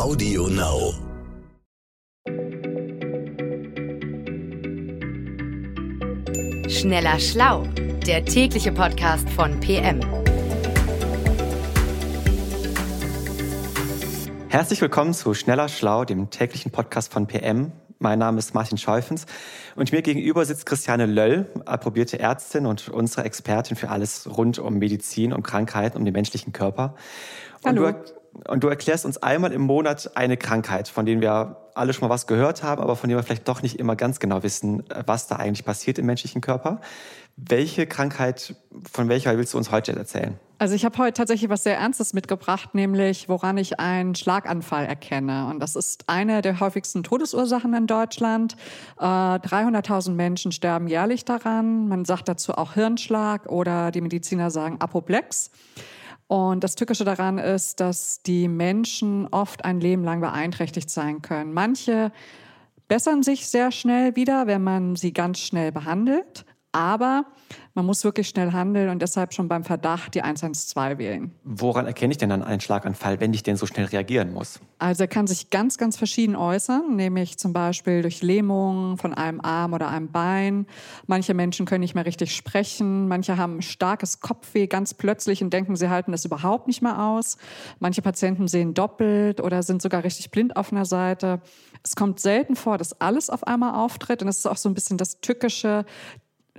Audio Now. Schneller Schlau, der tägliche Podcast von PM. Herzlich willkommen zu Schneller Schlau, dem täglichen Podcast von PM. Mein Name ist Martin Scheufens und mir gegenüber sitzt Christiane Löll, approbierte Ärztin und unsere Expertin für alles rund um Medizin, um Krankheiten, um den menschlichen Körper. Und Hallo. Du, und du erklärst uns einmal im Monat eine Krankheit, von denen wir alle schon mal was gehört haben, aber von denen wir vielleicht doch nicht immer ganz genau wissen, was da eigentlich passiert im menschlichen Körper. Welche Krankheit, von welcher willst du uns heute erzählen? Also ich habe heute tatsächlich was sehr Ernstes mitgebracht, nämlich woran ich einen Schlaganfall erkenne. Und das ist eine der häufigsten Todesursachen in Deutschland. Äh, 300.000 Menschen sterben jährlich daran. Man sagt dazu auch Hirnschlag oder die Mediziner sagen Apoplex. Und das Tückische daran ist, dass die Menschen oft ein Leben lang beeinträchtigt sein können. Manche bessern sich sehr schnell wieder, wenn man sie ganz schnell behandelt. Aber man muss wirklich schnell handeln und deshalb schon beim Verdacht die 112 wählen. Woran erkenne ich denn dann einen Schlaganfall, wenn ich denn so schnell reagieren muss? Also er kann sich ganz, ganz verschieden äußern, nämlich zum Beispiel durch Lähmungen von einem Arm oder einem Bein. Manche Menschen können nicht mehr richtig sprechen, manche haben starkes Kopfweh ganz plötzlich und denken, sie halten das überhaupt nicht mehr aus. Manche Patienten sehen doppelt oder sind sogar richtig blind auf einer Seite. Es kommt selten vor, dass alles auf einmal auftritt und das ist auch so ein bisschen das Tückische.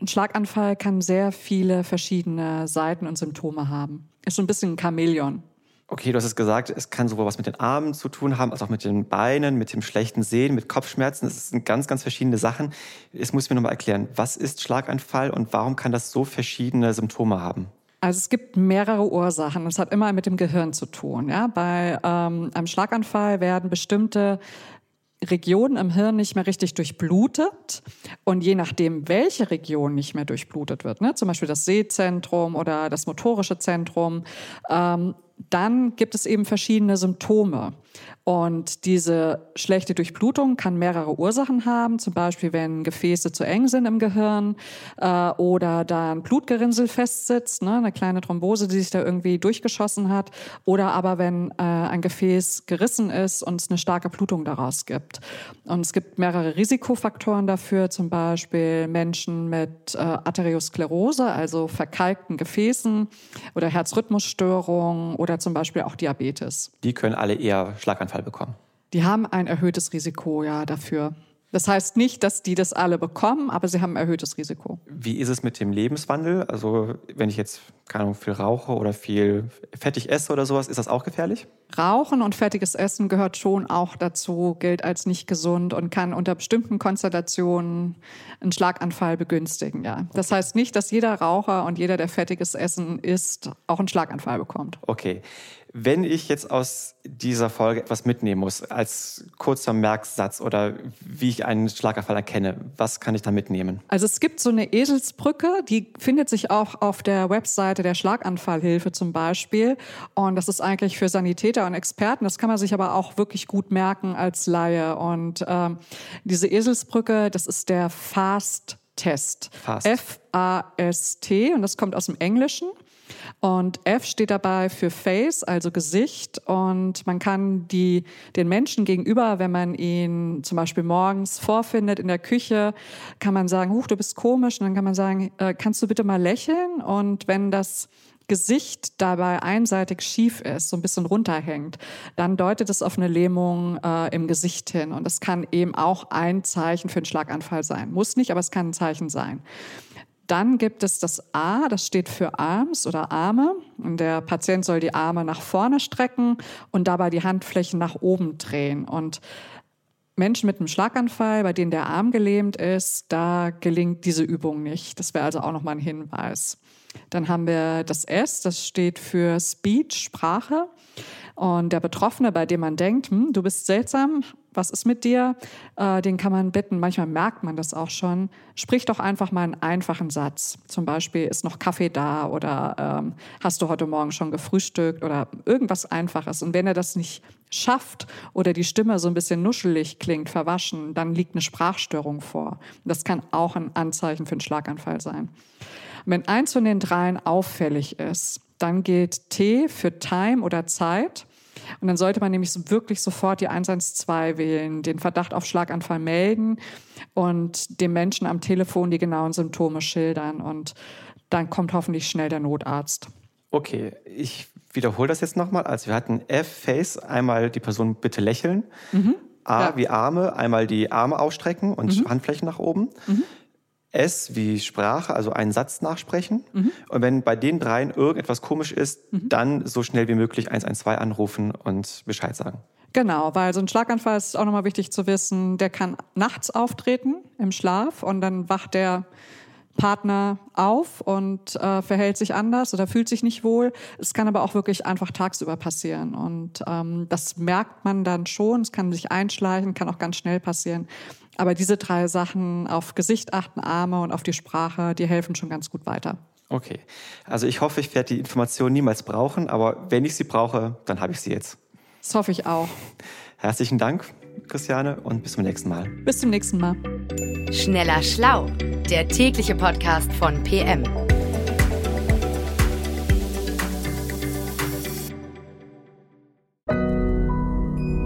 Ein Schlaganfall kann sehr viele verschiedene Seiten und Symptome haben. Ist so ein bisschen ein Chamäleon. Okay, du hast es gesagt, es kann sowohl was mit den Armen zu tun haben, als auch mit den Beinen, mit dem schlechten Sehen, mit Kopfschmerzen. Es sind ganz, ganz verschiedene Sachen. Jetzt muss ich mir nochmal erklären, was ist Schlaganfall und warum kann das so verschiedene Symptome haben? Also es gibt mehrere Ursachen. Es hat immer mit dem Gehirn zu tun. Ja? Bei ähm, einem Schlaganfall werden bestimmte Regionen im Hirn nicht mehr richtig durchblutet. Und je nachdem, welche Region nicht mehr durchblutet wird, ne, zum Beispiel das Sehzentrum oder das motorische Zentrum, ähm, dann gibt es eben verschiedene Symptome. Und diese schlechte Durchblutung kann mehrere Ursachen haben, zum Beispiel wenn Gefäße zu eng sind im Gehirn äh, oder da ein Blutgerinnsel festsitzt, ne, eine kleine Thrombose, die sich da irgendwie durchgeschossen hat, oder aber wenn äh, ein Gefäß gerissen ist und es eine starke Blutung daraus gibt. Und es gibt mehrere Risikofaktoren dafür, zum Beispiel Menschen mit äh, Arteriosklerose, also verkalkten Gefäßen oder Herzrhythmusstörungen oder zum Beispiel auch Diabetes. Die können alle eher Schlaganfall bekommen. Die haben ein erhöhtes Risiko ja dafür. Das heißt nicht, dass die das alle bekommen, aber sie haben ein erhöhtes Risiko. Wie ist es mit dem Lebenswandel? Also wenn ich jetzt keine Ahnung, viel rauche oder viel fettig esse oder sowas, ist das auch gefährlich? Rauchen und fettiges Essen gehört schon auch dazu, gilt als nicht gesund und kann unter bestimmten Konstellationen einen Schlaganfall begünstigen. Ja, das heißt nicht, dass jeder Raucher und jeder, der fettiges Essen isst, auch einen Schlaganfall bekommt. Okay. Wenn ich jetzt aus dieser Folge etwas mitnehmen muss, als kurzer Merksatz oder wie ich einen Schlaganfall erkenne, was kann ich da mitnehmen? Also es gibt so eine Eselsbrücke, die findet sich auch auf der Webseite der Schlaganfallhilfe zum Beispiel. Und das ist eigentlich für Sanitäter und Experten. Das kann man sich aber auch wirklich gut merken als Laie. Und ähm, diese Eselsbrücke, das ist der FAST-Test. Fast. F-A-S-T und das kommt aus dem Englischen. Und F steht dabei für Face, also Gesicht. Und man kann die, den Menschen gegenüber, wenn man ihn zum Beispiel morgens vorfindet in der Küche, kann man sagen, huch, du bist komisch. Und dann kann man sagen, äh, kannst du bitte mal lächeln? Und wenn das Gesicht dabei einseitig schief ist, so ein bisschen runterhängt, dann deutet es auf eine Lähmung äh, im Gesicht hin. Und das kann eben auch ein Zeichen für einen Schlaganfall sein. Muss nicht, aber es kann ein Zeichen sein. Dann gibt es das A, das steht für Arms oder Arme. Und der Patient soll die Arme nach vorne strecken und dabei die Handflächen nach oben drehen. Und Menschen mit einem Schlaganfall, bei denen der Arm gelähmt ist, da gelingt diese Übung nicht. Das wäre also auch nochmal ein Hinweis. Dann haben wir das S, das steht für Speech, Sprache. Und der Betroffene, bei dem man denkt, hm, du bist seltsam, was ist mit dir, äh, den kann man bitten, manchmal merkt man das auch schon, sprich doch einfach mal einen einfachen Satz. Zum Beispiel, ist noch Kaffee da oder ähm, hast du heute Morgen schon gefrühstückt oder irgendwas Einfaches. Und wenn er das nicht schafft oder die Stimme so ein bisschen nuschelig klingt, verwaschen, dann liegt eine Sprachstörung vor. Das kann auch ein Anzeichen für einen Schlaganfall sein. Wenn eins von den dreien auffällig ist, dann gilt T für Time oder Zeit. Und dann sollte man nämlich so wirklich sofort die 112 wählen, den Verdacht auf Schlaganfall melden und dem Menschen am Telefon die genauen Symptome schildern. Und dann kommt hoffentlich schnell der Notarzt. Okay, ich wiederhole das jetzt nochmal. Also wir hatten F, Face, einmal die Person bitte lächeln. Mhm. A ja. wie Arme, einmal die Arme ausstrecken und mhm. Handflächen nach oben. Mhm. S wie Sprache, also einen Satz nachsprechen. Mhm. Und wenn bei den dreien irgendetwas komisch ist, mhm. dann so schnell wie möglich 112 anrufen und Bescheid sagen. Genau, weil so ein Schlaganfall ist auch nochmal wichtig zu wissen, der kann nachts auftreten im Schlaf und dann wacht der Partner auf und äh, verhält sich anders oder fühlt sich nicht wohl. Es kann aber auch wirklich einfach tagsüber passieren. Und ähm, das merkt man dann schon. Es kann sich einschleichen, kann auch ganz schnell passieren. Aber diese drei Sachen auf Gesicht achten, Arme und auf die Sprache, die helfen schon ganz gut weiter. Okay. Also ich hoffe, ich werde die Information niemals brauchen, aber wenn ich sie brauche, dann habe ich sie jetzt. Das hoffe ich auch. Herzlichen Dank, Christiane, und bis zum nächsten Mal. Bis zum nächsten Mal. Schneller Schlau, der tägliche Podcast von PM.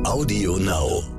Audio Now.